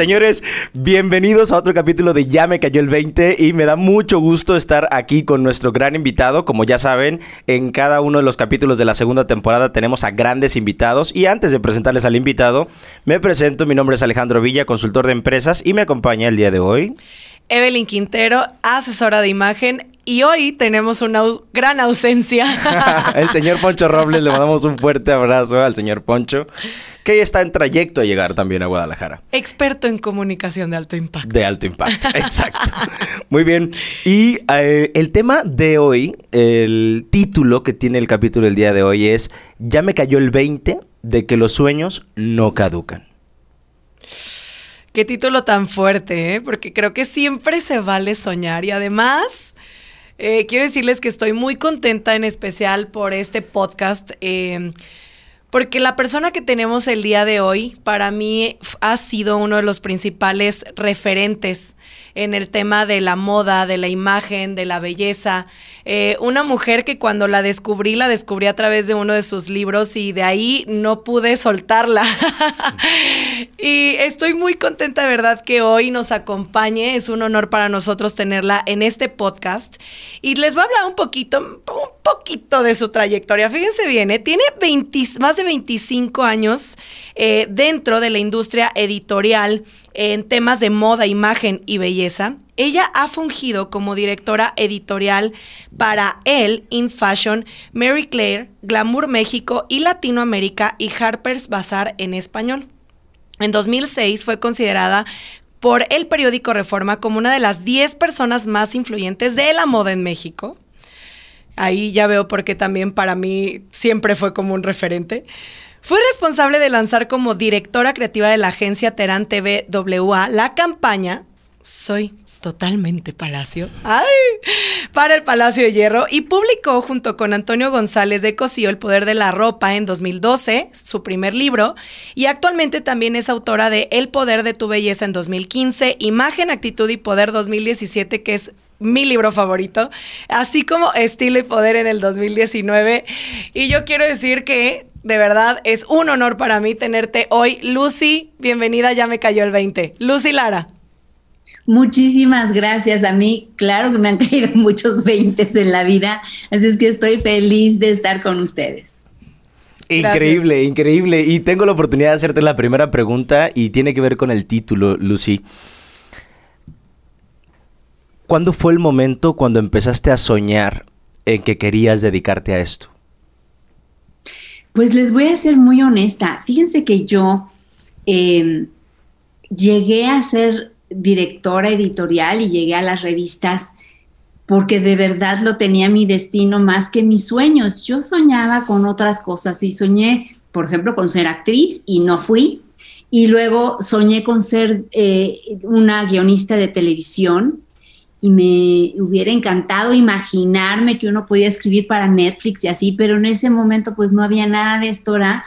Señores, bienvenidos a otro capítulo de Ya me cayó el 20 y me da mucho gusto estar aquí con nuestro gran invitado. Como ya saben, en cada uno de los capítulos de la segunda temporada tenemos a grandes invitados y antes de presentarles al invitado, me presento, mi nombre es Alejandro Villa, consultor de empresas y me acompaña el día de hoy. Evelyn Quintero, asesora de imagen. Y hoy tenemos una gran ausencia. el señor Poncho Robles, le mandamos un fuerte abrazo al señor Poncho, que está en trayecto a llegar también a Guadalajara. Experto en comunicación de alto impacto. De alto impacto, exacto. Muy bien. Y eh, el tema de hoy, el título que tiene el capítulo del día de hoy es, ya me cayó el 20 de que los sueños no caducan. Qué título tan fuerte, ¿eh? porque creo que siempre se vale soñar y además eh, quiero decirles que estoy muy contenta en especial por este podcast. Eh, porque la persona que tenemos el día de hoy para mí ha sido uno de los principales referentes en el tema de la moda, de la imagen, de la belleza. Eh, una mujer que cuando la descubrí, la descubrí a través de uno de sus libros y de ahí no pude soltarla. y estoy muy contenta verdad que hoy nos acompañe. Es un honor para nosotros tenerla en este podcast. Y les voy a hablar un poquito, un poquito de su trayectoria. Fíjense bien, ¿eh? tiene más de 25 años eh, dentro de la industria editorial en temas de moda, imagen y belleza. Ella ha fungido como directora editorial para Elle in Fashion, Mary Claire, Glamour México y Latinoamérica y Harper's Bazaar en español. En 2006 fue considerada por el periódico Reforma como una de las 10 personas más influyentes de la moda en México. Ahí ya veo por qué también para mí siempre fue como un referente. Fue responsable de lanzar como directora creativa de la agencia Terán TV WA la campaña Soy totalmente Palacio. ¡Ay! Para el Palacio de Hierro y publicó junto con Antonio González de Cosío El Poder de la Ropa en 2012, su primer libro, y actualmente también es autora de El Poder de tu Belleza en 2015, Imagen, Actitud y Poder 2017, que es mi libro favorito, así como Estilo y Poder en el 2019. Y yo quiero decir que de verdad es un honor para mí tenerte hoy. Lucy, bienvenida, ya me cayó el 20. Lucy Lara. Muchísimas gracias a mí. Claro que me han caído muchos 20 en la vida, así es que estoy feliz de estar con ustedes. Increíble, increíble. Y tengo la oportunidad de hacerte la primera pregunta y tiene que ver con el título, Lucy. ¿Cuándo fue el momento cuando empezaste a soñar en que querías dedicarte a esto? Pues les voy a ser muy honesta. Fíjense que yo em, llegué a ser directora editorial y llegué a las revistas porque de verdad lo tenía mi destino más que mis sueños. Yo soñaba con otras cosas y soñé, por ejemplo, con ser actriz y no fui. Y luego soñé con ser eh, una guionista de televisión y me hubiera encantado imaginarme que uno podía escribir para Netflix y así, pero en ese momento pues no había nada de esto, ¿verdad?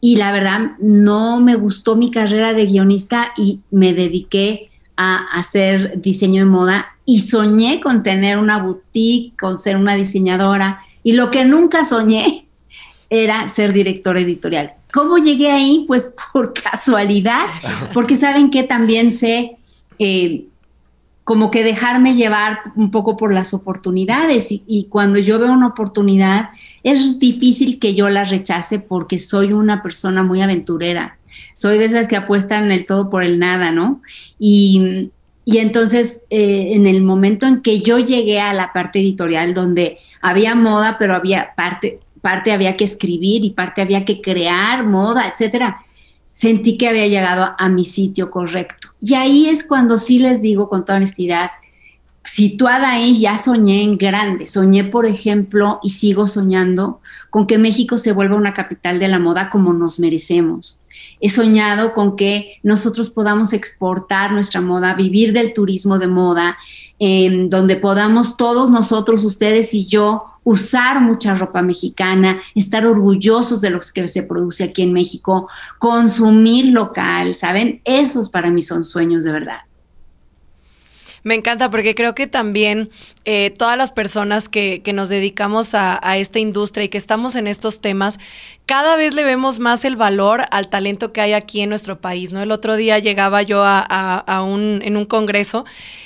Y la verdad no me gustó mi carrera de guionista y me dediqué a hacer diseño de moda y soñé con tener una boutique, con ser una diseñadora y lo que nunca soñé era ser directora editorial. ¿Cómo llegué ahí? Pues por casualidad, porque saben que también sé... Eh, como que dejarme llevar un poco por las oportunidades y, cuando yo veo una oportunidad es difícil que yo la rechace porque soy una persona muy aventurera, soy de esas que apuestan el todo por el nada, ¿no? Y, entonces eh, en el momento en que yo llegué a la parte editorial donde había moda, pero había parte, parte había que escribir y parte había que crear moda, etcétera sentí que había llegado a mi sitio correcto. Y ahí es cuando sí les digo con toda honestidad, situada ahí ya soñé en grande. Soñé, por ejemplo, y sigo soñando con que México se vuelva una capital de la moda como nos merecemos. He soñado con que nosotros podamos exportar nuestra moda, vivir del turismo de moda, en donde podamos todos nosotros, ustedes y yo, usar mucha ropa mexicana, estar orgullosos de lo que se produce aquí en México, consumir local, ¿saben? Esos para mí son sueños de verdad. Me encanta porque creo que también eh, todas las personas que, que nos dedicamos a, a, esta industria y que estamos en estos temas, cada vez le vemos más el valor al talento que hay aquí en nuestro país, ¿no? El otro día llegaba yo a, a un, en un congreso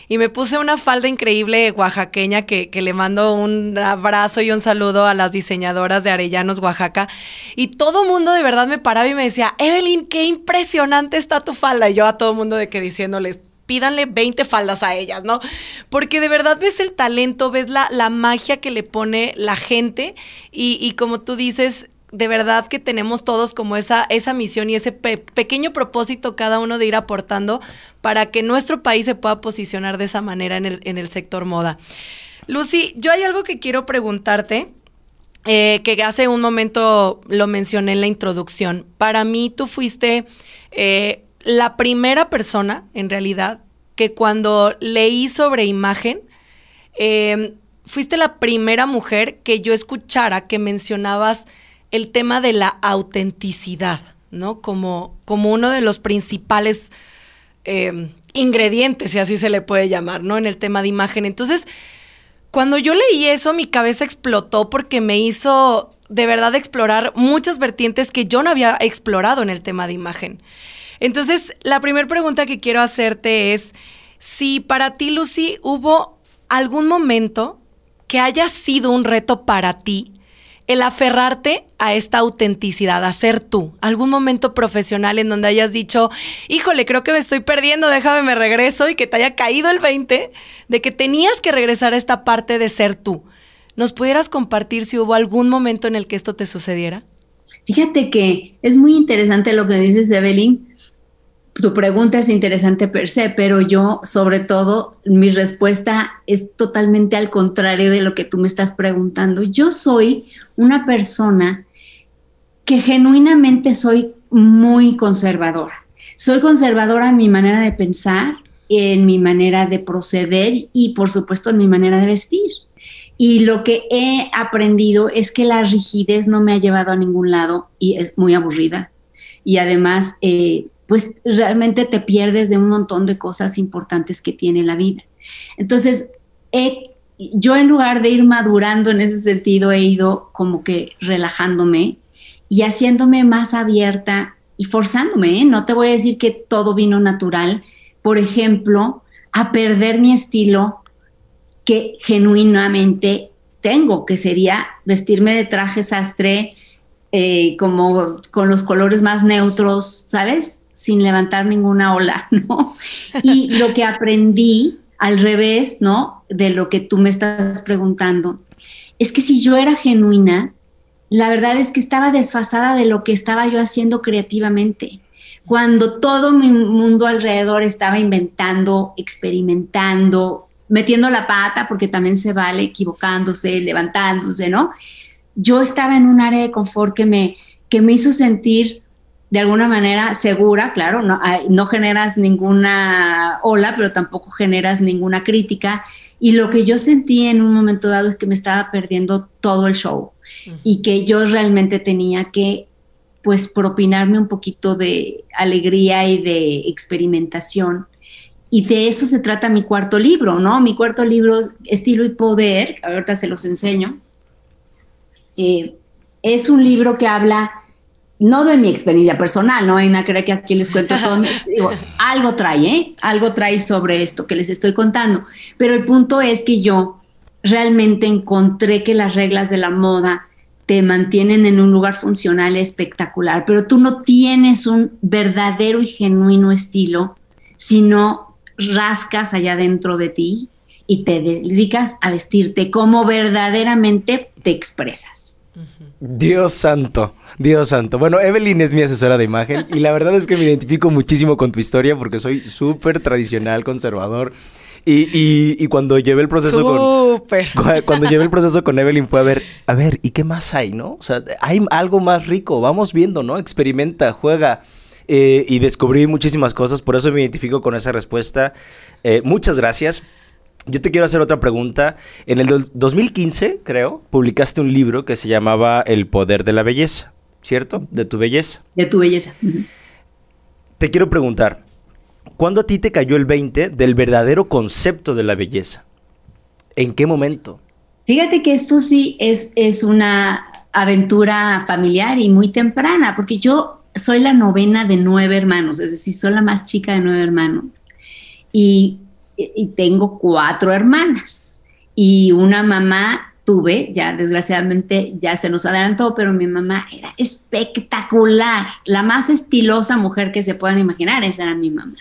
y me puse una falda increíble oaxaqueña que, que, le mando un abrazo y un saludo a las diseñadoras de Arellanos, Oaxaca. Y todo mundo de verdad me paraba y me decía, Evelyn, qué impresionante está tu falda. Y yo a todo mundo de que diciéndoles, pídanle 20 faldas a ellas, ¿no? Porque de verdad ves el talento, ves la, la magia que le pone la gente y, y, como tú dices, de verdad que tenemos todos como esa, esa misión y ese pe pequeño propósito cada uno de ir aportando para que nuestro país se pueda posicionar de esa manera en el, en el sector moda. Lucy, yo hay algo que quiero preguntarte. Eh, que hace un momento lo mencioné en la introducción. Para mí tú fuiste eh, la primera persona, en realidad, que cuando leí sobre imagen, eh, fuiste la primera mujer que yo escuchara que mencionabas el tema de la autenticidad, ¿no? Como, como uno de los principales eh, ingredientes, si así se le puede llamar, ¿no? En el tema de imagen. Entonces, cuando yo leí eso, mi cabeza explotó porque me hizo de verdad explorar muchas vertientes que yo no había explorado en el tema de imagen. Entonces, la primera pregunta que quiero hacerte es si para ti, Lucy, hubo algún momento que haya sido un reto para ti el aferrarte a esta autenticidad, a ser tú. Algún momento profesional en donde hayas dicho, híjole, creo que me estoy perdiendo, déjame me regreso y que te haya caído el 20 de que tenías que regresar a esta parte de ser tú. ¿Nos pudieras compartir si hubo algún momento en el que esto te sucediera? Fíjate que es muy interesante lo que dices, Evelyn, tu pregunta es interesante per se, pero yo, sobre todo, mi respuesta es totalmente al contrario de lo que tú me estás preguntando. Yo soy una persona que genuinamente soy muy conservadora. Soy conservadora en mi manera de pensar, en mi manera de proceder y, por supuesto, en mi manera de vestir. Y lo que he aprendido es que la rigidez no me ha llevado a ningún lado y es muy aburrida. Y además, eh, pues realmente te pierdes de un montón de cosas importantes que tiene la vida. Entonces, yo en lugar de ir madurando en ese sentido, he ido como que relajándome y haciéndome más abierta y forzándome. ¿eh? No te voy a decir que todo vino natural. Por ejemplo, a perder mi estilo que genuinamente tengo, que sería vestirme de traje sastre, eh, como con los colores más neutros, ¿sabes? Sin levantar ninguna ola, ¿no? Y lo que aprendí al revés, ¿no? De lo que tú me estás preguntando, es que si yo era genuina, la verdad es que estaba desfasada de lo que estaba yo haciendo creativamente. Cuando todo mi mundo alrededor estaba inventando, experimentando, metiendo la pata, porque también se vale equivocándose, levantándose, ¿no? yo estaba en un área de confort que me, que me hizo sentir de alguna manera segura, claro, no, no generas ninguna ola, pero tampoco generas ninguna crítica. Y lo que yo sentí en un momento dado es que me estaba perdiendo todo el show y que yo realmente tenía que pues propinarme un poquito de alegría y de experimentación. Y de eso se trata mi cuarto libro, ¿no? Mi cuarto libro, Estilo y Poder, ahorita se los enseño. Eh, es un libro que habla no de mi experiencia personal, no hay nada que aquí les cuento todo. Digo, algo trae, ¿eh? Algo trae sobre esto que les estoy contando. Pero el punto es que yo realmente encontré que las reglas de la moda te mantienen en un lugar funcional espectacular, pero tú no tienes un verdadero y genuino estilo si no rascas allá dentro de ti y te dedicas a vestirte como verdaderamente te expresas. Dios santo, Dios santo. Bueno, Evelyn es mi asesora de imagen y la verdad es que me identifico muchísimo con tu historia porque soy súper tradicional, conservador. Y, y, cuando llevé el proceso con cuando llevé el proceso con Evelyn fue a ver, a ver, ¿y qué más hay, no? O sea, hay algo más rico, vamos viendo, ¿no? Experimenta, juega. Eh, y descubrí muchísimas cosas, por eso me identifico con esa respuesta. Eh, muchas gracias. Yo te quiero hacer otra pregunta. En el 2015, creo, publicaste un libro que se llamaba El poder de la belleza, ¿cierto? De tu belleza. De tu belleza. Te quiero preguntar, ¿cuándo a ti te cayó el 20 del verdadero concepto de la belleza? ¿En qué momento? Fíjate que esto sí es, es una aventura familiar y muy temprana, porque yo soy la novena de nueve hermanos, es decir, soy la más chica de nueve hermanos. Y, y tengo cuatro hermanas y una mamá tuve, ya desgraciadamente ya se nos adelantó, pero mi mamá era espectacular, la más estilosa mujer que se puedan imaginar, esa era mi mamá.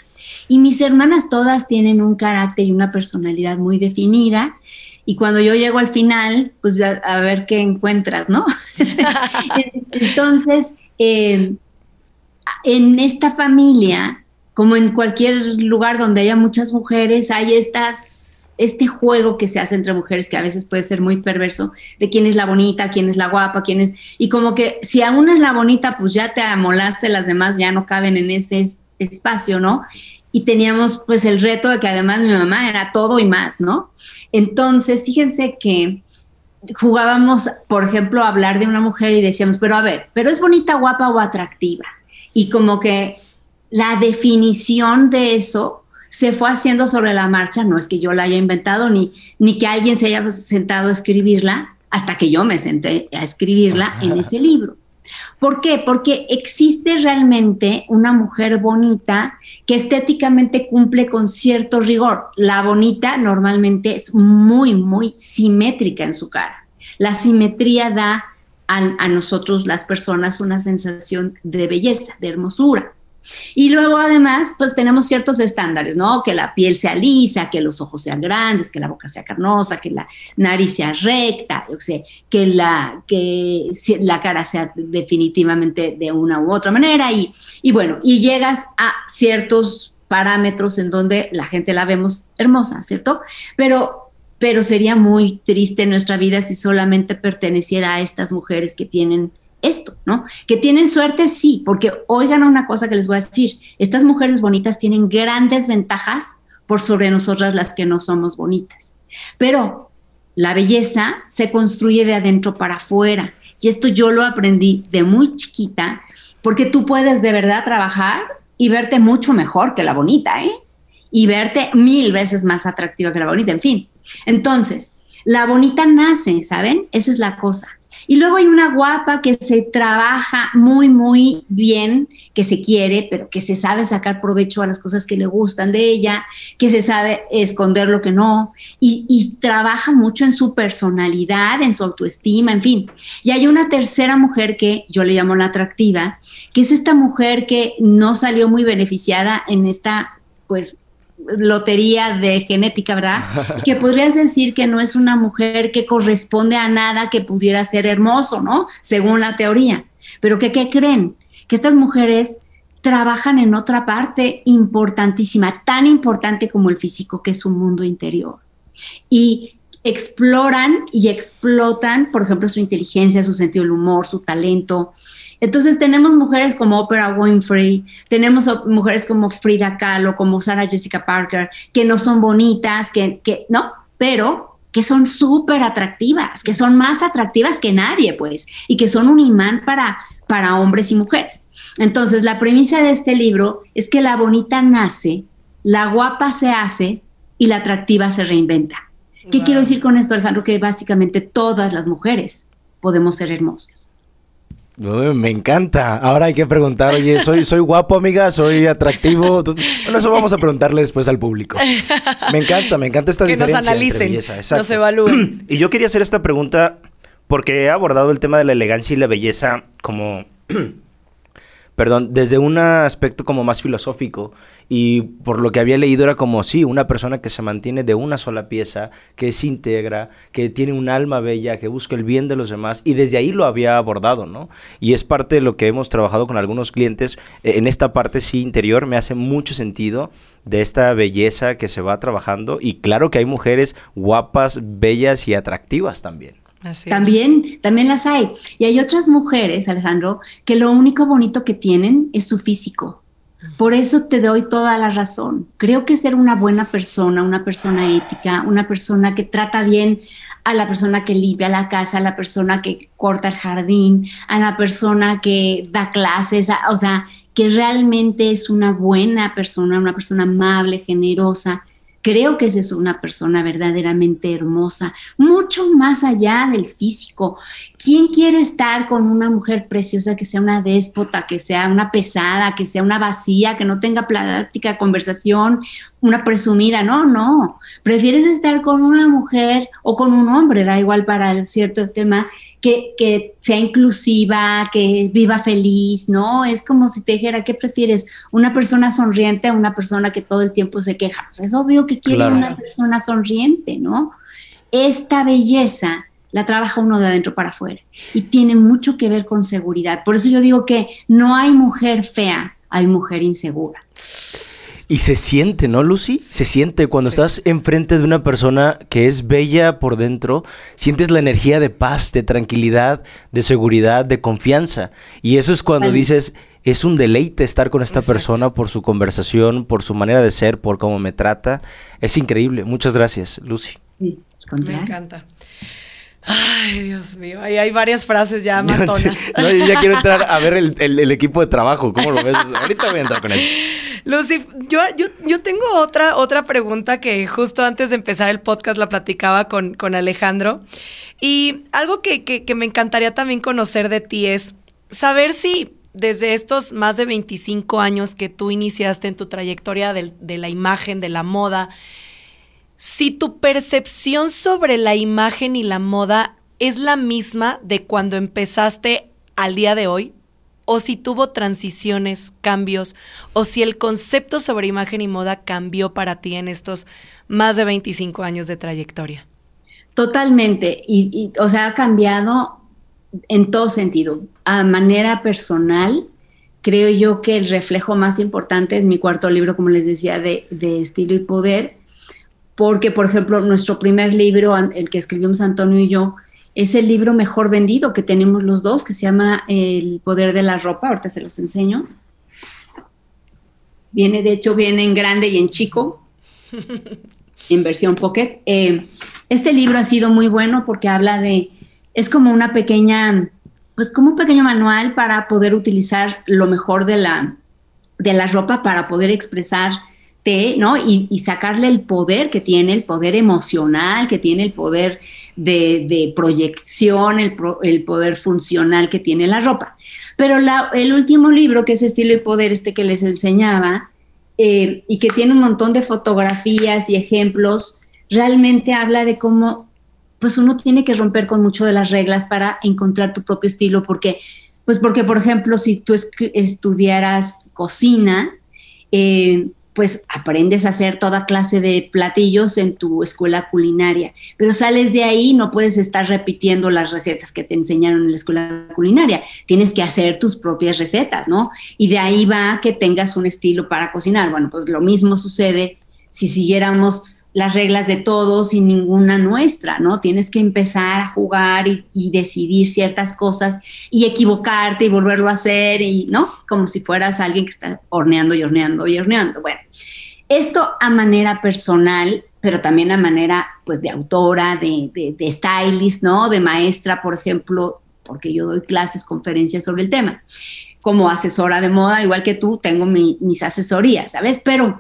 Y mis hermanas todas tienen un carácter y una personalidad muy definida. Y cuando yo llego al final, pues a, ver qué encuentras, ¿no? Entonces, eh, en esta familia, como en cualquier lugar donde haya muchas mujeres, hay estas este juego que se hace entre mujeres que a veces puede ser muy perverso de quién es la bonita, quién es la guapa, quién es y como que si a es la bonita, pues ya te amolaste, las demás ya no caben en ese espacio, ¿no? Y teníamos pues el reto de que además mi mamá era todo y más, ¿no? Entonces, fíjense que jugábamos, por ejemplo, a hablar de una mujer y decíamos, pero a ver, pero es bonita, guapa o atractiva. Y como que la definición de eso se fue haciendo sobre la marcha, no es que yo la haya inventado ni, ni que alguien se haya sentado a escribirla, hasta que yo me senté a escribirla en ese libro. ¿Por qué? Porque existe realmente una mujer bonita que estéticamente cumple con cierto rigor. La bonita normalmente es muy, muy simétrica en su cara. La simetría da a, nosotros las personas una sensación de belleza, de hermosura. Y luego además, pues tenemos ciertos estándares, ¿no? Que la piel sea lisa, que los ojos sean grandes, que la boca sea carnosa, que la nariz sea recta, o sea, que la, que la cara sea definitivamente de una u otra manera. Y, y bueno, y llegas a ciertos parámetros en donde la gente la vemos hermosa, ¿cierto? Pero pero sería muy triste nuestra vida si solamente perteneciera a estas mujeres que tienen esto, ¿no? Que tienen suerte, sí, porque oigan una cosa que les voy a decir, estas mujeres bonitas tienen grandes ventajas por sobre nosotras las que no somos bonitas. Pero la belleza se construye de adentro para afuera. Y esto yo lo aprendí de muy chiquita, porque tú puedes de verdad trabajar y verte mucho mejor que la bonita, ¿eh? Y verte mil veces más atractiva que la bonita, en fin. Entonces, la bonita nace, ¿saben? Esa es la cosa. Y luego hay una guapa que se trabaja muy, muy bien, que se quiere, pero que se sabe sacar provecho a las cosas que le gustan de ella, que se sabe esconder lo que no, y, trabaja mucho en su personalidad, en su autoestima, en fin. Y hay una tercera mujer que yo le llamo la atractiva, que es esta mujer que no salió muy beneficiada en esta, pues, lotería de genética, ¿verdad? que podrías decir que no es una mujer que corresponde a nada que pudiera ser hermoso, ¿no? Según la teoría. Pero que, ¿qué creen? Que estas mujeres trabajan en otra parte importantísima, tan importante como el físico, que es su mundo interior. Y exploran y explotan, por ejemplo, su inteligencia, su sentido del humor, su talento, entonces tenemos mujeres como Oprah Winfrey, tenemos mujeres como Frida Kahlo, como Sarah Jessica Parker, que no son bonitas, que, que no, pero que son súper atractivas, que son más atractivas que nadie, pues, y que son un imán para, para hombres y mujeres. Entonces, la premisa de este libro es que la bonita nace, la guapa se hace y la atractiva se reinventa. ¿Qué quiero decir con esto, Alejandro? Que básicamente todas las mujeres podemos ser hermosas me encanta. Ahora hay que preguntar, oye, soy, soy guapo, amiga, soy atractivo. Bueno, eso vamos a preguntarle después al público. Me encanta, me encanta esta diferencia. Que nos analicen, nos evalúen. Y yo quería hacer esta pregunta porque he abordado el tema de la elegancia y la belleza como perdón, desde un aspecto como más filosófico y por lo que había leído era como, sí, una persona que se mantiene de una sola pieza, que se integra, que tiene un alma bella, que busca el bien de los demás y desde ahí lo había abordado, ¿no? Y es parte de lo que hemos trabajado con algunos clientes, eh, en esta parte sí interior me hace mucho sentido de esta belleza que se va trabajando y claro que hay mujeres guapas, bellas y atractivas también también, también las hay. Y hay otras mujeres, Alejandro, que lo único bonito que tienen es su físico. Por eso te doy toda la razón. Creo que ser una buena persona, una persona ética, una persona que trata bien a la persona que limpia la casa, a la persona que corta el jardín, a la persona que da clases, o sea, que realmente es una buena persona, una persona amable, generosa, Creo que esa es una persona verdaderamente hermosa, mucho más allá del físico. ¿Quién quiere estar con una mujer preciosa que sea una déspota, que sea una pesada, que sea una vacía, que no tenga plática, conversación, una presumida? No, no. Prefieres estar con una mujer o con un hombre, da igual para cierto tema, que, sea inclusiva, que viva feliz, ¿no? Es como si te dijera, ¿qué prefieres? ¿Una persona sonriente a una persona que todo el tiempo se queja? Pues es obvio que quiere una persona sonriente, ¿no? Esta belleza la trabaja uno de adentro para afuera y tiene mucho que ver con seguridad. Por eso yo digo que no hay mujer fea, hay mujer insegura. Y se siente, ¿no, Lucy? Se siente cuando estás enfrente de una persona que es bella por dentro, sientes la energía de paz, de tranquilidad, de seguridad, de confianza. Y eso es cuando dices, es un deleite estar con esta persona por su conversación, por su manera de ser, por cómo me trata. Es increíble. Muchas gracias, Lucy. me encanta. Ay, Dios mío, ahí hay varias frases ya matonas. no, yo ya quiero entrar a ver el, el, equipo de trabajo, ¿cómo lo ves? Ahorita voy a entrar con él. Lucy, yo, yo, yo, tengo otra, otra pregunta que justo antes de empezar el podcast la platicaba con, con Alejandro. Y algo que, que, me encantaría también conocer de ti es saber si desde estos más de 25 años que tú iniciaste en tu trayectoria de, de la imagen, de la moda, si tu percepción sobre la imagen y la moda es la misma de cuando empezaste al día de hoy, o si tuvo transiciones, cambios, o si el concepto sobre imagen y moda cambió para ti en estos más de 25 años de trayectoria. Totalmente, y, o sea, ha cambiado en todo sentido. A manera personal, creo yo que el reflejo más importante es mi cuarto libro, como les decía, de, de estilo y poder, porque, por ejemplo, nuestro primer libro, el que escribimos Antonio y yo, es el libro mejor vendido que tenemos los dos, que se llama El poder de la ropa, ahorita se los enseño. Viene, de hecho, viene en grande y en chico, en versión pocket. Eh, este libro ha sido muy bueno porque habla de, es como una pequeña, pues como un pequeño manual para poder utilizar lo mejor de la, de la ropa para poder expresar ¿no? Y, sacarle el poder que tiene, el poder emocional, que tiene el poder de, proyección, el, poder funcional que tiene la ropa. Pero el último libro, que es Estilo y Poder, este que les enseñaba, eh, y que tiene un montón de fotografías y ejemplos, realmente habla de cómo pues uno tiene que romper con mucho de las reglas para encontrar tu propio estilo, porque, pues porque, por ejemplo, si tú estudiaras cocina, eh, pues aprendes a hacer toda clase de platillos en tu escuela culinaria, pero sales de ahí, no puedes estar repitiendo las recetas que te enseñaron en la escuela culinaria, tienes que hacer tus propias recetas, ¿no? Y de ahí va que tengas un estilo para cocinar. Bueno, pues lo mismo sucede si siguiéramos las reglas de todos y ninguna nuestra, ¿no? Tienes que empezar a jugar y, decidir ciertas cosas y equivocarte y volverlo a hacer, y, ¿no? Como si fueras alguien que está horneando y horneando y horneando. Bueno, esto a manera personal, pero también a manera, pues, de autora, de, de, stylist, ¿no? De maestra, por ejemplo, porque yo doy clases, conferencias sobre el tema. Como asesora de moda, igual que tú, tengo mis asesorías, ¿sabes? Pero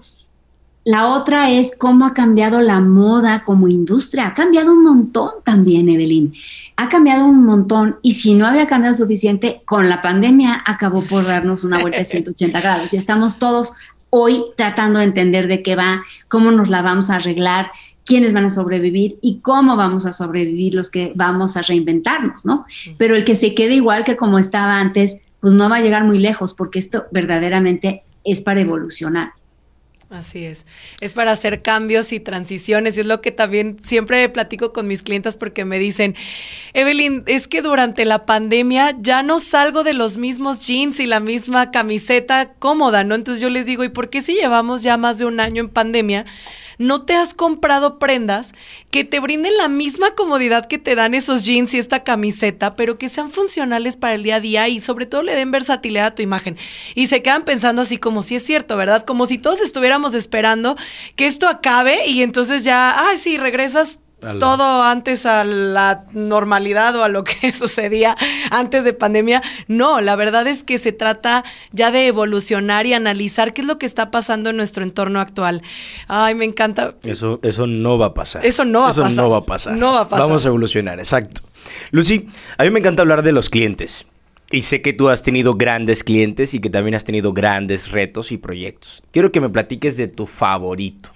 la otra es cómo ha cambiado la moda como industria. Ha cambiado un montón también, Evelyn. Ha cambiado un montón y si no había cambiado suficiente, con la pandemia acabó por darnos una vuelta de 180 grados y estamos todos hoy tratando de entender de qué va, cómo nos la vamos a arreglar, quiénes van a sobrevivir y cómo vamos a sobrevivir los que vamos a reinventarnos, ¿no? Pero el que se quede igual que como estaba antes, pues no va a llegar muy lejos porque esto verdaderamente es para evolucionar. Así es. Es para hacer cambios y transiciones. Y es lo que también siempre platico con mis clientes porque me dicen, Evelyn, es que durante la pandemia ya no salgo de los mismos jeans y la misma camiseta cómoda, ¿no? Entonces yo les digo, ¿y por qué si llevamos ya más de un año en pandemia? No te has comprado prendas que te brinden la misma comodidad que te dan esos jeans y esta camiseta, pero que sean funcionales para el día a día y sobre todo le den versatilidad a tu imagen. Y se quedan pensando así como si es cierto, ¿verdad? Como si todos estuviéramos esperando que esto acabe y entonces ya, ay, sí, regresas todo antes a la normalidad o a lo que sucedía antes de pandemia. No, la verdad es que se trata ya de evolucionar y analizar qué es lo que está pasando en nuestro entorno actual. Ay, me encanta. Eso, eso no va a pasar. Eso no va a pasar. no va a pasar. No va a pasar. Vamos a evolucionar, exacto. Lucy, a mí me encanta hablar de los clientes. Y sé que tú has tenido grandes clientes y que también has tenido grandes retos y proyectos. Quiero que me platiques de tu favorito.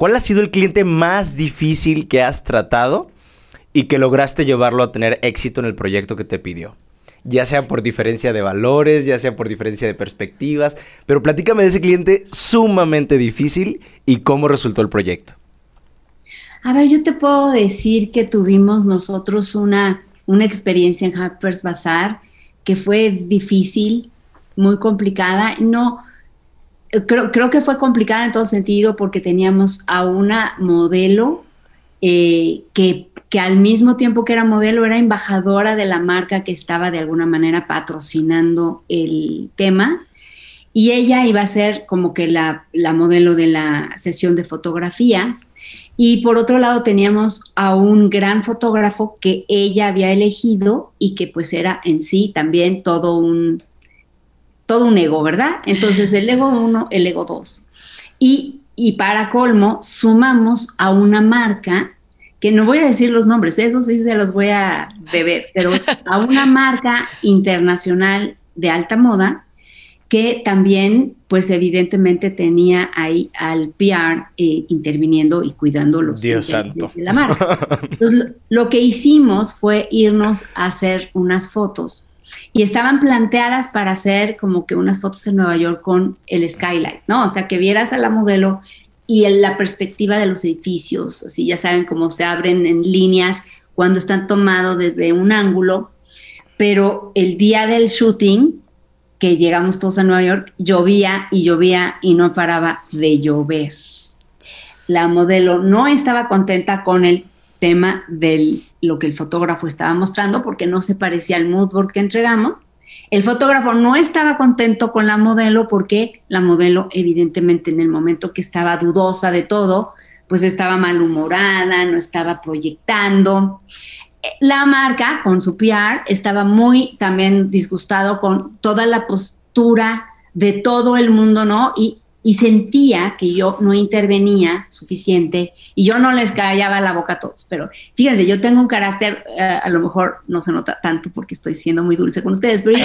¿Cuál ha sido el cliente más difícil que has tratado y que lograste llevarlo a tener éxito en el proyecto que te pidió? Ya sea por diferencia de valores, ya sea por diferencia de perspectivas, pero platícame de ese cliente sumamente difícil y cómo resultó el proyecto. A ver, yo te puedo decir que tuvimos nosotros una, una experiencia en Harper's Bazaar que fue difícil, muy complicada. No, creo, creo que fue complicada en todo sentido porque teníamos a una modelo eh, que, que, al mismo tiempo que era modelo era embajadora de la marca que estaba de alguna manera patrocinando el tema. Y ella iba a ser como que la, la modelo de la sesión de fotografías. Y por otro lado teníamos a un gran fotógrafo que ella había elegido y que pues era en sí también todo un, todo un ego, ¿verdad? Entonces el ego 1, el ego 2. Y, y para colmo, sumamos a una marca que no voy a decir los nombres, eso sí se los voy a deber, pero a una marca internacional de alta moda que también, pues evidentemente tenía ahí al PR eh, interviniendo y cuidando los intereses de la marca. Entonces, lo que hicimos fue irnos a hacer unas fotos y estaban planteadas para hacer como que unas fotos en Nueva York con el skylight, ¿no? O sea, que vieras a la modelo y la perspectiva de los edificios, así ya saben cómo se abren en líneas cuando están tomados desde un ángulo, pero el día del shooting que llegamos todos a Nueva York, llovía y llovía y no paraba de llover. La modelo no estaba contenta con el tema de lo que el fotógrafo estaba mostrando porque no se parecía al moodboard que entregamos. El fotógrafo no estaba contento con la modelo porque la modelo evidentemente en el momento que estaba dudosa de todo, pues estaba malhumorada, no estaba proyectando la marca con su PR estaba muy también disgustado con toda la postura de todo el mundo, ¿no? Y, sentía que yo no intervenía suficiente y yo no les callaba la boca a todos. Pero fíjense, yo tengo un carácter, eh, a lo mejor no se nota tanto porque estoy siendo muy dulce con ustedes, pero yo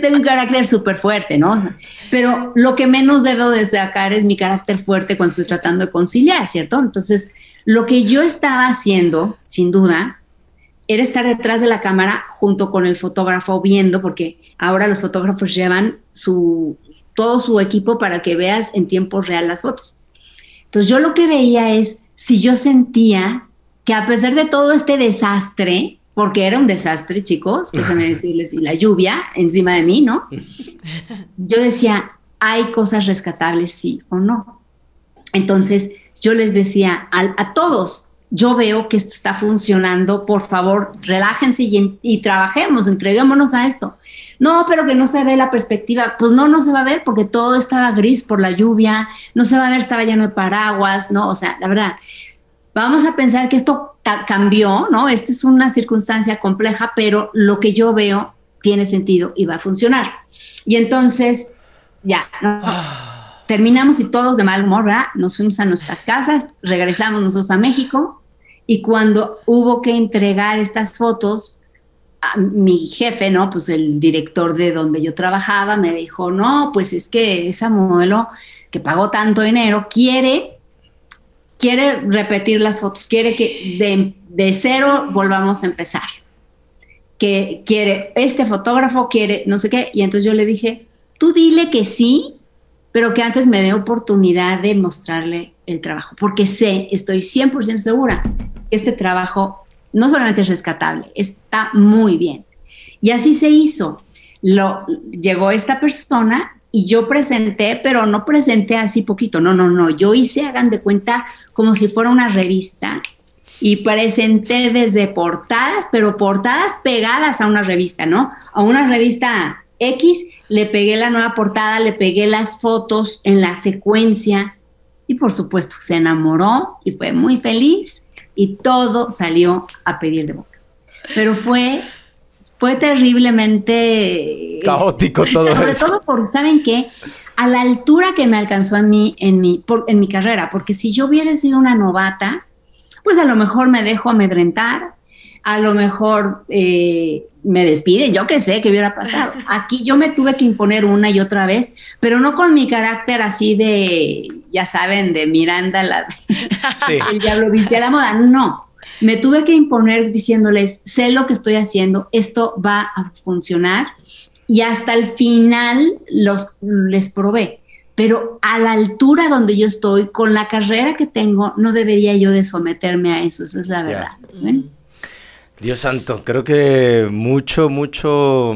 tengo un carácter súper fuerte, ¿no? pero lo que menos debo destacar es mi carácter fuerte cuando estoy tratando de conciliar, ¿cierto? Entonces, lo que yo estaba haciendo, sin duda, era estar detrás de la cámara junto con el fotógrafo viendo, porque ahora los fotógrafos llevan su, todo su equipo para que veas en tiempo real las fotos. Entonces yo lo que veía es si yo sentía que a pesar de todo este desastre, porque era un desastre, chicos, déjenme decirles, y la lluvia encima de mí, ¿no? Yo decía, hay cosas rescatables, sí o no. Entonces, yo les decía a, todos, yo veo que esto está funcionando, por favor, relájense y, trabajemos, entreguémonos a esto. No, pero que no se ve la perspectiva. Pues no, no se va a ver porque todo estaba gris por la lluvia, no se va a ver, estaba lleno de paraguas, ¿no? O sea, la verdad, vamos a pensar que esto cambió, ¿no? Esta es una circunstancia compleja, pero lo que yo veo tiene sentido y va a funcionar. Y entonces, ya, ¿no? Ah terminamos y todos de mal humor, ¿verdad? Nos fuimos a nuestras casas, regresamos nosotros a México y cuando hubo que entregar estas fotos, mi jefe, ¿no? Pues el director de donde yo trabajaba me dijo, no, pues es que esa modelo que pagó tanto dinero quiere, quiere repetir las fotos, quiere que de, de cero volvamos a empezar. Que quiere, este fotógrafo quiere, no sé qué. Y entonces yo le dije, tú dile que sí pero que antes me dé oportunidad de mostrarle el trabajo, porque sé, estoy 100% segura que este trabajo no solamente es rescatable, está muy bien. Y así se hizo. Lo, llegó esta persona y yo presenté, pero no presenté así poquito, no, no, no, yo hice, hagan de cuenta, como si fuera una revista y presenté desde portadas, pero portadas pegadas a una revista, ¿no? A una revista X le pegué la nueva portada, le pegué las fotos en la secuencia y por supuesto se enamoró y fue muy feliz y todo salió a pedir de boca. Pero fue, fue terriblemente... Caótico todo Sobre todo porque, ¿saben qué? A la altura que me alcanzó a mí en mi, en mi carrera, porque si yo hubiera sido una novata, pues a lo mejor me dejo amedrentar, a lo mejor eh, me despide, yo qué sé qué hubiera pasado. Aquí yo me tuve que imponer una y otra vez, pero no con mi carácter así de, ya saben, de Miranda, la, el diablo viste a la moda, no. Me tuve que imponer diciéndoles, sé lo que estoy haciendo, esto va a funcionar y hasta el final los, les probé. Pero a la altura donde yo estoy, con la carrera que tengo, no debería yo de someterme a eso, esa es la verdad. Dios santo, creo que mucho, mucho,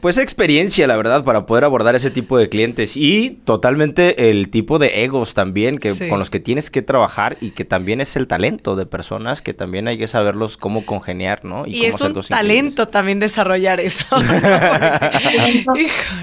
pues experiencia, la verdad, para poder abordar ese tipo de clientes y totalmente el tipo de egos también que con los que tienes que trabajar y que también es el talento de personas que también hay que saberlos cómo congeniar, ¿no? Y, es un talento también desarrollar eso.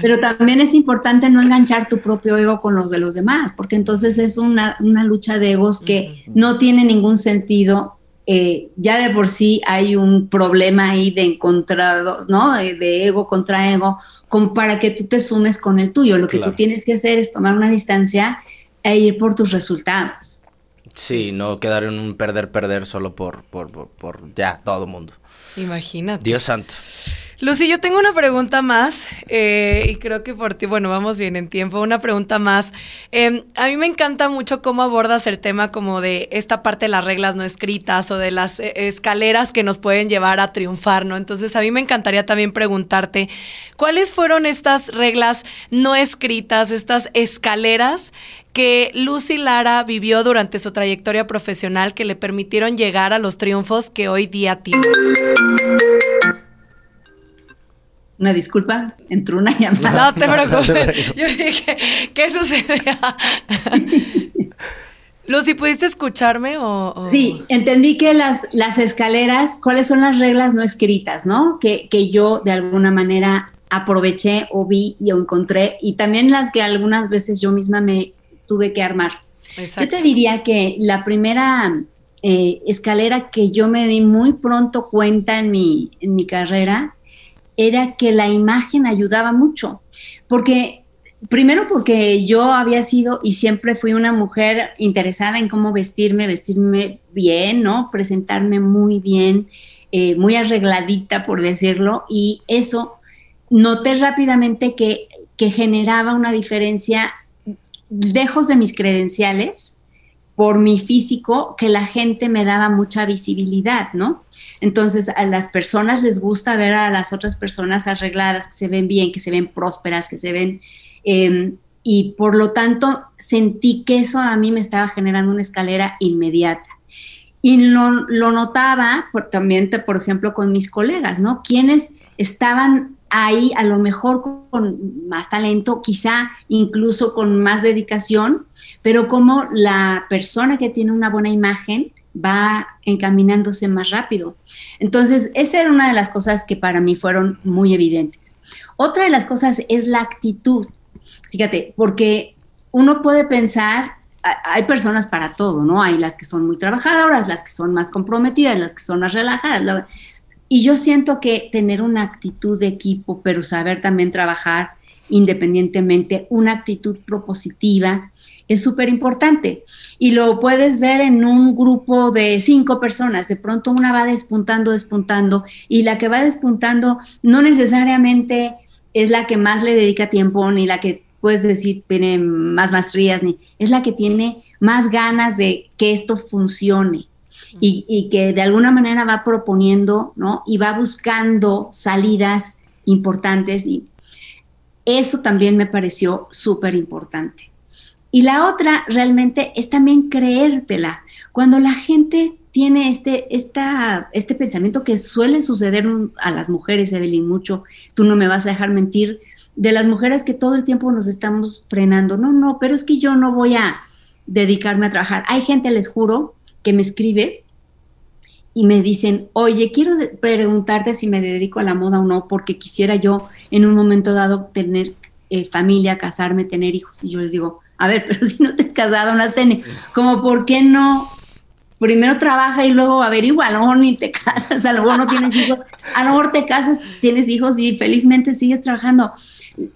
pero también es importante no enganchar tu propio ego con los de los demás, porque entonces es una, una lucha de egos que no tiene ningún sentido eh, ya de por sí hay un problema ahí de encontrados, ¿no? De, ego contra ego, como para que tú te sumes con el tuyo. Lo que tú tienes que hacer es tomar una distancia e ir por tus resultados. Sí, no quedar en un perder-perder solo por, por, por, por ya todo el mundo. Imagínate. Dios santo. Lucy, yo tengo una pregunta más eh, y creo que por ti, bueno, vamos bien en tiempo, una pregunta más. Em, a mí me encanta mucho cómo abordas el tema como de esta parte de las reglas no escritas o de las eh, escaleras que nos pueden llevar a triunfar, ¿no? Entonces a mí me encantaría también preguntarte, ¿cuáles fueron estas reglas no escritas, estas escaleras que Lucy Lara vivió durante su trayectoria profesional que le permitieron llegar a los triunfos que hoy día tiene? Una disculpa, entró una llamada. No te preocupes. Yo dije, ¿qué sucede? Lucy, ¿pudiste escucharme o, Sí, entendí que las, las escaleras, ¿cuáles son las reglas no escritas, no? Que, que yo de alguna manera aproveché o vi y encontré, y también las que algunas veces yo misma me tuve que armar. Yo te diría que la primera eh, escalera que yo me di muy pronto cuenta en mi, en mi carrera era que la imagen ayudaba mucho, porque primero porque yo había sido y siempre fui una mujer interesada en cómo vestirme, vestirme bien, ¿no? Presentarme muy bien, eh, muy arregladita, por decirlo, y eso noté rápidamente que, que generaba una diferencia lejos de mis credenciales por mi físico que la gente me daba mucha visibilidad, ¿no? Entonces a las personas les gusta ver a las otras personas arregladas, que se ven bien, que se ven prósperas, que se ven... Em, y por lo tanto sentí que eso a mí me estaba generando una escalera inmediata. Y lo, lo notaba también, por ejemplo, con mis colegas, ¿no? Quienes estaban ahí a lo mejor con más talento, quizá incluso con más dedicación, pero como la persona que tiene una buena imagen va encaminándose más rápido. Entonces, esa era una de las cosas que para mí fueron muy evidentes. Otra de las cosas es la actitud. Fíjate, porque uno puede pensar, hay personas para todo, ¿no? Hay las que son muy trabajadoras, las que son más comprometidas, las que son más relajadas. Y yo siento que tener una actitud de equipo, pero saber también trabajar independientemente, una actitud propositiva, es súper importante. Y lo puedes ver en un grupo de cinco personas. De pronto una va despuntando, despuntando, y la que va despuntando no necesariamente es la que más le dedica tiempo, ni la que puedes decir tiene más maestrías, ni es la que tiene más ganas de que esto funcione y, que de alguna manera va proponiendo, ¿no? Y va buscando salidas importantes y eso también me pareció súper importante. Y la otra realmente es también creértela. Cuando la gente tiene este, esta, este pensamiento que suele suceder a las mujeres, Evelyn, mucho, tú no me vas a dejar mentir, de las mujeres que todo el tiempo nos estamos frenando. No, no, pero es que yo no voy a dedicarme a trabajar. Hay gente, les juro, que me escribe y me dicen, oye, quiero preguntarte si me dedico a la moda o no, porque quisiera yo en un momento dado tener eh, familia, casarme, tener hijos. Y yo les digo, A ver, pero si no te has casado, no has tenido, como por qué no primero trabaja y luego averigua, a lo mejor ni te casas, a lo mejor no tienes hijos, a lo mejor te casas, tienes hijos y felizmente sigues trabajando.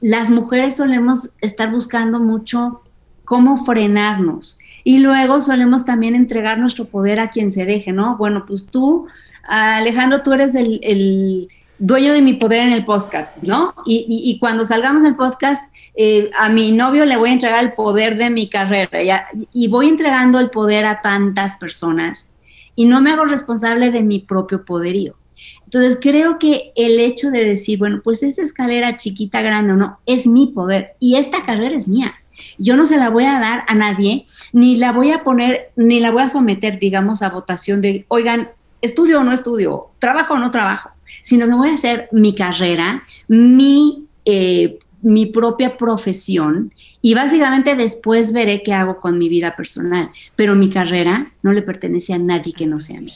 Las mujeres solemos estar buscando mucho cómo frenarnos y luego solemos también entregar nuestro poder a quien se deje, ¿no? Bueno, pues tú, Alejandro, tú eres el, dueño de mi poder en el podcast, ¿no? Y, y cuando salgamos del podcast, eh, a mi novio le voy a entregar el poder de mi carrera y voy entregando el poder a tantas personas y no me hago responsable de mi propio poderío. Entonces creo que el hecho de decir, bueno, pues esa escalera chiquita, grande no, es mi poder y esta carrera es mía. Yo no se la voy a dar a nadie, ni la voy a poner, ni la voy a someter, digamos, a votación de, oigan, estudio o no estudio, trabajo o no trabajo, sino que voy a hacer mi carrera, mi eh, mi propia profesión y básicamente después veré qué hago con mi vida personal. Pero mi carrera no le pertenece a nadie que no sea a mí.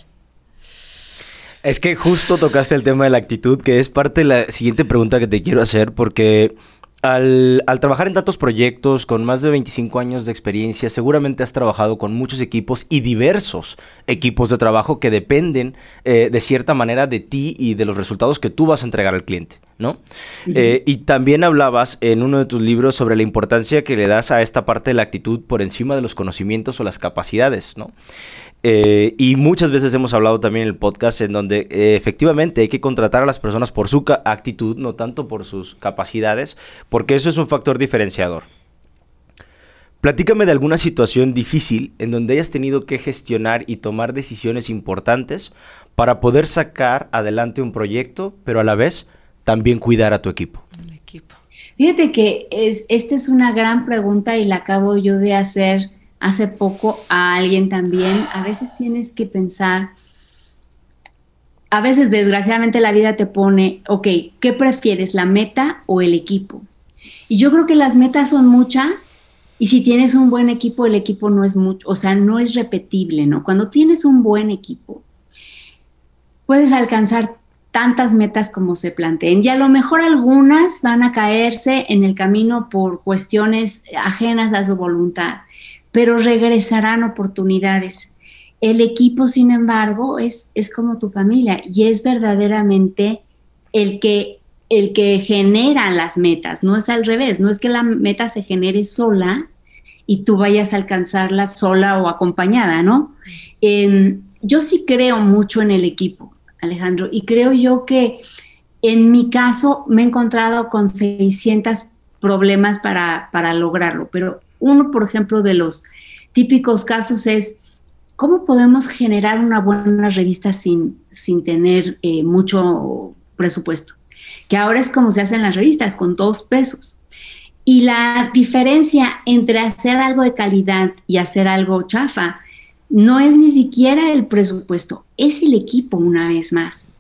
Es que justo tocaste el tema de la actitud, que es parte de la siguiente pregunta que te quiero hacer, porque al, trabajar en tantos proyectos con más de 25 años de experiencia, seguramente has trabajado con muchos equipos y diversos equipos de trabajo que dependen eh, de cierta manera de ti y de los resultados que tú vas a entregar al cliente, ¿no? Eh, y también hablabas en uno de tus libros sobre la importancia que le das a esta parte de la actitud por encima de los conocimientos o las capacidades, ¿no? Eh, y muchas veces hemos hablado también en el podcast en donde eh, efectivamente hay que contratar a las personas por su actitud, no tanto por sus capacidades, porque eso es un factor diferenciador. Platícame de alguna situación difícil en donde hayas tenido que gestionar y tomar decisiones importantes para poder sacar adelante un proyecto, pero a la vez también cuidar a tu equipo. equipo. Fíjate que es, esta es una gran pregunta y la acabo yo de hacer hace poco a alguien también, a veces tienes que pensar, a veces desgraciadamente la vida te pone, ok, ¿qué prefieres, la meta o el equipo? Y yo creo que las metas son muchas y si tienes un buen equipo, el equipo no es mucho, o sea, no es repetible, ¿no? Cuando tienes un buen equipo, puedes alcanzar tantas metas como se planteen y a lo mejor algunas van a caerse en el camino por cuestiones ajenas a su voluntad pero regresarán oportunidades. El equipo, sin embargo, es, es como tu familia y es verdaderamente el que, el que genera las metas, no es al revés, no es que la meta se genere sola y tú vayas a alcanzarla sola o acompañada, ¿no? Em, yo sí creo mucho en el equipo, Alejandro, y creo yo que en mi caso me he encontrado con 600 problemas para, para lograrlo, pero uno, por ejemplo, de los típicos casos es cómo podemos generar una buena revista sin, sin tener eh, mucho presupuesto, que ahora es como se hacen las revistas, con dos pesos. Y la diferencia entre hacer algo de calidad y hacer algo chafa no es ni siquiera el presupuesto, es el equipo una vez más.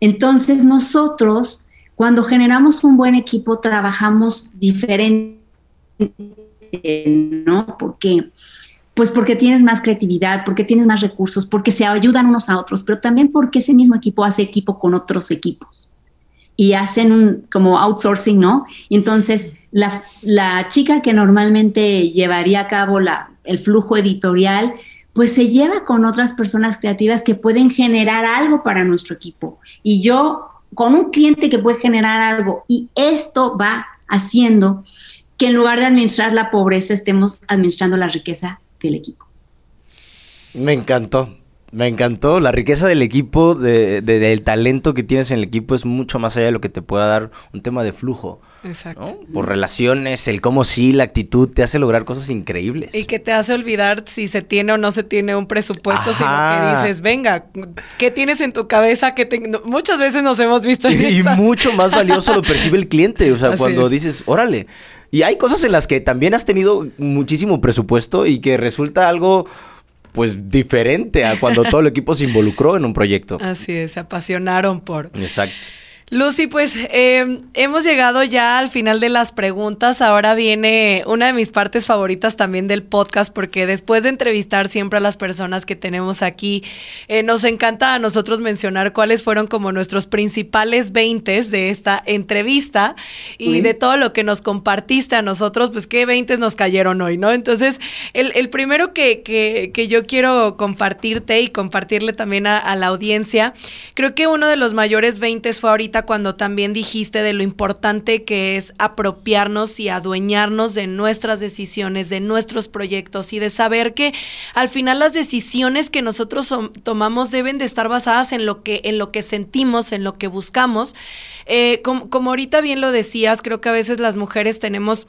Entonces nosotros, cuando generamos un buen equipo, trabajamos diferente ¿no? Porque pues porque tienes más creatividad, porque tienes más recursos, porque se ayudan unos a otros, pero también porque ese mismo equipo hace equipo con otros equipos y hacen un como outsourcing, ¿no? Entonces la, la, chica que normalmente llevaría a cabo la, el flujo editorial, pues se lleva con otras personas creativas que pueden generar algo para nuestro equipo. Y yo con un cliente que puede generar algo y esto va haciendo que en lugar de administrar la pobreza estemos administrando la riqueza del equipo. Me encantó. Me encantó. La riqueza del equipo, del talento que tienes en el equipo es mucho más allá de lo que te pueda dar un tema de flujo. Exacto. Por relaciones, el cómo sí, la actitud te hace lograr cosas increíbles. Y que te hace olvidar si se tiene o no se tiene un presupuesto, sino que dices, venga, ¿qué tienes en tu cabeza? que Muchas veces nos hemos visto en Y, y mucho más valioso lo percibe el cliente. O sea, cuando dices, órale, y hay cosas en las que también has tenido muchísimo presupuesto y que resulta algo pues diferente a cuando todo el equipo se involucró en un proyecto. Así es, se apasionaron por. Exacto. Lucy, pues em, hemos llegado ya al final de las preguntas. Ahora viene una de mis partes favoritas también del podcast, porque después de entrevistar siempre a las personas que tenemos aquí, eh, nos encanta a nosotros mencionar cuáles fueron como nuestros principales veintes de esta entrevista y de todo lo que nos compartiste a nosotros, pues qué veintes nos cayeron hoy, ¿no? Entonces, el, primero que, que, yo quiero compartirte y compartirle también a, a la audiencia, creo que uno de los mayores veintes fue ahorita cuando también dijiste de lo importante que es apropiarnos y adueñarnos de nuestras decisiones, de nuestros proyectos y de saber que al final las decisiones que nosotros tomamos deben de estar basadas en lo que, en lo que sentimos, en lo que buscamos. Eh, como, como ahorita bien lo decías, creo que a veces las mujeres tenemos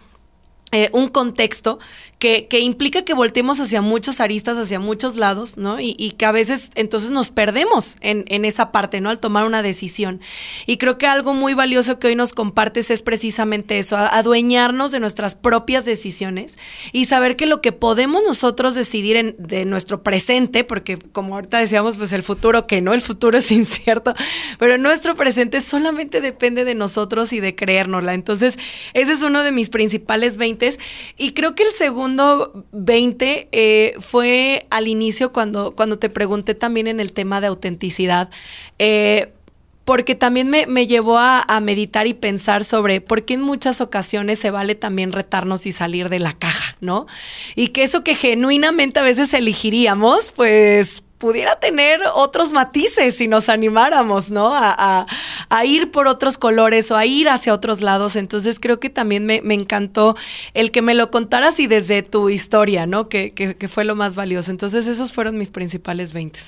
eh, un contexto que, que, implica que volteemos hacia muchos aristas, hacia muchos lados, ¿no? Y, y que a veces entonces nos perdemos en, en, esa parte, ¿no? Al tomar una decisión. Y creo que algo muy valioso que hoy nos compartes es precisamente eso, adueñarnos de nuestras propias decisiones y saber que lo que podemos nosotros decidir en, de nuestro presente, porque como ahorita decíamos, pues el futuro que no, el futuro es incierto, pero nuestro presente solamente depende de nosotros y de creérnosla. Entonces, ese es uno de mis principales 20 y creo que el segundo 20 eh, fue al inicio cuando, cuando te pregunté también en el tema de autenticidad. Eh, porque también me, me llevó a, a, meditar y pensar sobre por qué en muchas ocasiones se vale también retarnos y salir de la caja, ¿no? Y que eso que genuinamente a veces elegiríamos, pues pudiera tener otros matices si nos animáramos, ¿no? A, ir por otros colores o a ir hacia otros lados. Entonces creo que también me, encantó el que me lo contaras y desde tu historia, ¿no? Que, que, fue lo más valioso. Entonces esos fueron mis principales 20.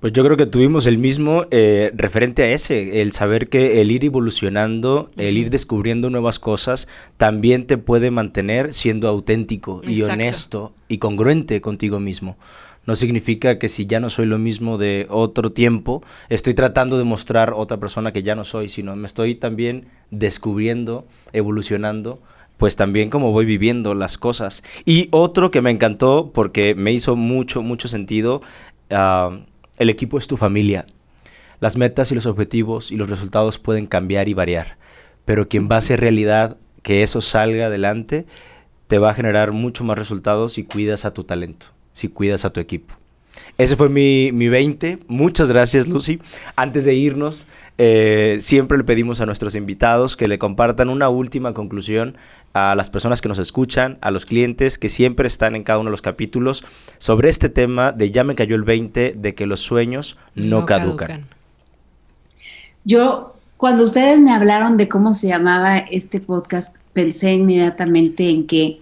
Pues yo creo que tuvimos el mismo eh, referente a ese, el saber que el ir evolucionando, el ir descubriendo nuevas cosas, también te puede mantener siendo auténtico y honesto y congruente contigo mismo no significa que si ya no soy lo mismo de otro tiempo, estoy tratando de mostrar otra persona que ya no soy, sino me estoy también descubriendo, evolucionando, pues también como voy viviendo las cosas. Y otro que me encantó porque me hizo mucho, mucho sentido, ah, el equipo es tu familia. Las metas y los objetivos y los resultados pueden cambiar y variar, pero quien va a hacer realidad que eso salga adelante, te va a generar mucho más resultados y cuidas a tu talento si cuidas a tu equipo. Ese fue mi, mi 20. Muchas gracias, Lucy. Antes de irnos, eh, siempre le pedimos a nuestros invitados que le compartan una última conclusión a las personas que nos escuchan, a los clientes que siempre están en cada uno de los capítulos, sobre este tema de ya me cayó el 20, de que los sueños no, caducan. Yo, cuando ustedes me hablaron de cómo se llamaba este podcast, pensé inmediatamente en que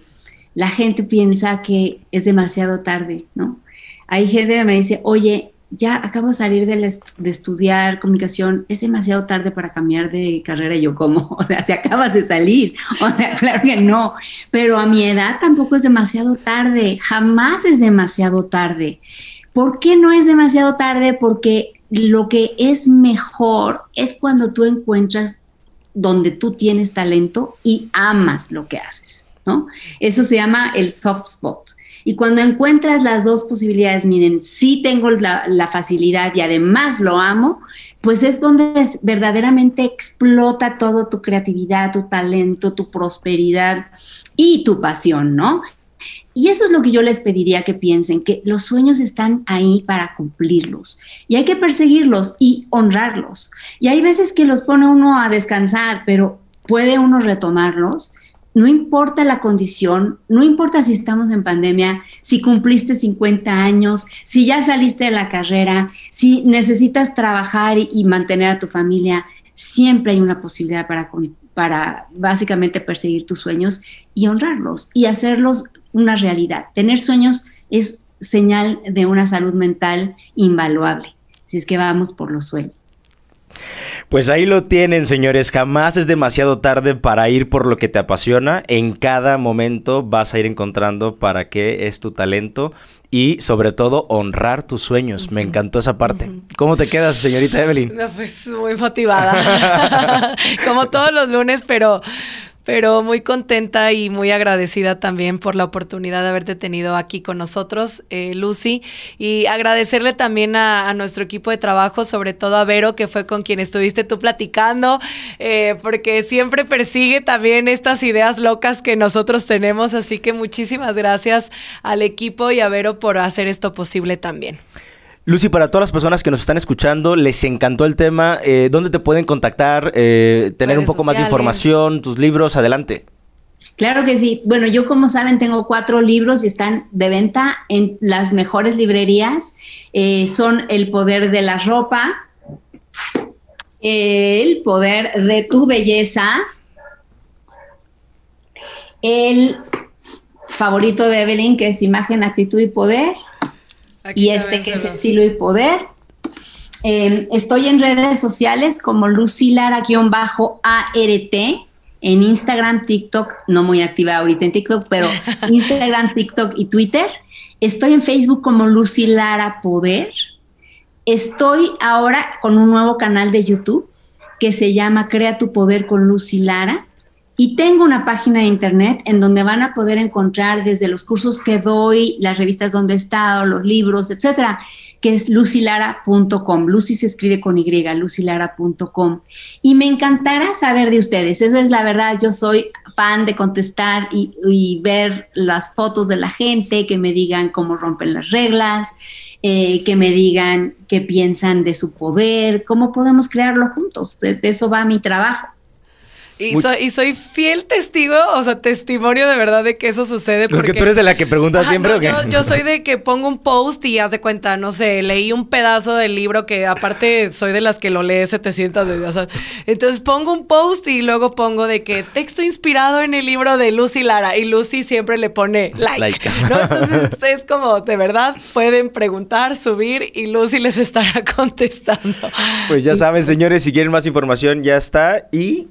la gente piensa que es demasiado tarde, ¿no? Hay gente que me dice, oye, ya acabo de salir de, estudiar comunicación, es demasiado tarde para cambiar de carrera. Y yo, ¿cómo? O sea, si acabas de salir. O sea, claro que no. Pero a mi edad tampoco es demasiado tarde. Jamás es demasiado tarde. ¿Por qué no es demasiado tarde? Porque lo que es mejor es cuando tú encuentras donde tú tienes talento y amas lo que haces. Eso se llama el soft spot. Y cuando encuentras las dos posibilidades, miren, sí tengo la, facilidad y además lo amo, pues es donde verdaderamente explota todo tu creatividad, tu talento, tu prosperidad y tu pasión, ¿no? Y eso es lo que yo les pediría que piensen, que los sueños están ahí para cumplirlos y hay que perseguirlos y honrarlos. Y hay veces que los pone uno a descansar, pero puede uno retomarlos no importa la condición, no importa si estamos en pandemia, si cumpliste 50 años, si ya saliste de la carrera, si necesitas trabajar y, mantener a tu familia, siempre hay una posibilidad para, básicamente perseguir tus sueños y honrarlos y hacerlos una realidad. Tener sueños es señal de una salud mental invaluable, si es que vamos por los sueños. Pues ahí lo tienen, señores. Jamás es demasiado tarde para ir por lo que te apasiona. En cada momento vas a ir encontrando para qué es tu talento y sobre todo honrar tus sueños. Me encantó esa parte. ¿Cómo te quedas, señorita Evelyn? pues muy motivada. Como todos los lunes, pero pero muy contenta y muy agradecida también por la oportunidad de haberte tenido aquí con nosotros, eh, Lucy, y agradecerle también a, nuestro equipo de trabajo, sobre todo a Vero, que fue con quien estuviste tú platicando, eh, porque siempre persigue también estas ideas locas que nosotros tenemos, así que muchísimas gracias al equipo y a Vero por hacer esto posible también. Lucy, para todas las personas que nos están escuchando, les encantó el tema. Eh, ¿Dónde te pueden contactar? Eh, tener un poco más de información, tus libros, adelante. Claro que sí. Bueno, yo como saben tengo cuatro libros y están de venta en las mejores librerías. Eh, son El poder de la ropa, El poder de tu belleza, El favorito de Evelyn, que es Imagen, Actitud y Poder, y este que es estilo y poder. Em, estoy en redes sociales como lucilara-art en Instagram, TikTok, no muy activa ahorita en TikTok, pero Instagram, TikTok y Twitter. Estoy en Facebook como Lucy Lara Poder. Estoy ahora con un nuevo canal de YouTube que se llama Crea tu Poder con Lucy Lara. Y tengo una página de internet en donde van a poder encontrar desde los cursos que doy, las revistas donde he estado, los libros, etcétera, que es lucilara.com. Lucy se escribe con Y, lucilara.com. Y me encantará saber de ustedes. Esa es la verdad. Yo soy fan de contestar y, ver las fotos de la gente, que me digan cómo rompen las reglas. Eh, que me digan qué piensan de su poder, cómo podemos crearlo juntos. De eso va mi trabajo. Y, soy, y soy fiel testigo, o sea, testimonio de verdad de que eso sucede. Porque, tú eres de la que pregunta siempre ¿o qué? Yo, soy de que pongo un post y hace cuenta, no sé, leí un pedazo del libro que aparte soy de las que lo lee 700 veces. O entonces pongo un post y luego pongo de que texto inspirado en el libro de Lucy Lara y Lucy siempre le pone like. ¿no? Entonces es como, de verdad, pueden preguntar, subir y Lucy les estará contestando. Pues ya saben, señores, si quieren más información ya está y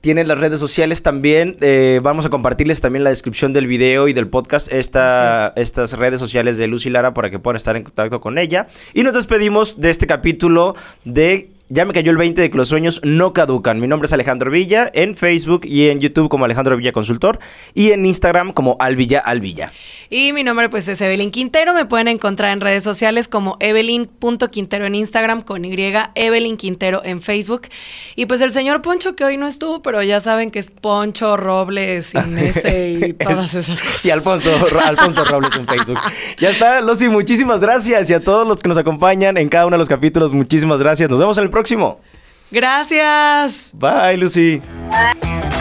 tienen las redes sociales también. Eh, vamos a compartirles también la descripción del video y del podcast esta, estas redes sociales de Lucy Lara para que puedan estar en contacto con ella. Y nos despedimos de este capítulo de ya me cayó el 20 de que los sueños no caducan. Mi nombre es Alejandro Villa, en Facebook y en YouTube como Alejandro Villa Consultor y en Instagram como Alvilla Alvilla. Y mi nombre pues es Evelyn Quintero, me pueden encontrar en redes sociales como evelyn.quintero en Instagram con Y, Evelyn Quintero en Facebook. Y pues el señor Poncho que hoy no estuvo, pero ya saben que es Poncho Robles sin ese y todas esas cosas. Y Alfonso, Alfonso Robles en Facebook. Ya está, Lucy, muchísimas gracias y a todos los que nos acompañan en cada uno de los capítulos, muchísimas gracias. Nos vemos en el próximo próximo. Gracias. Bye, Lucy. Bye.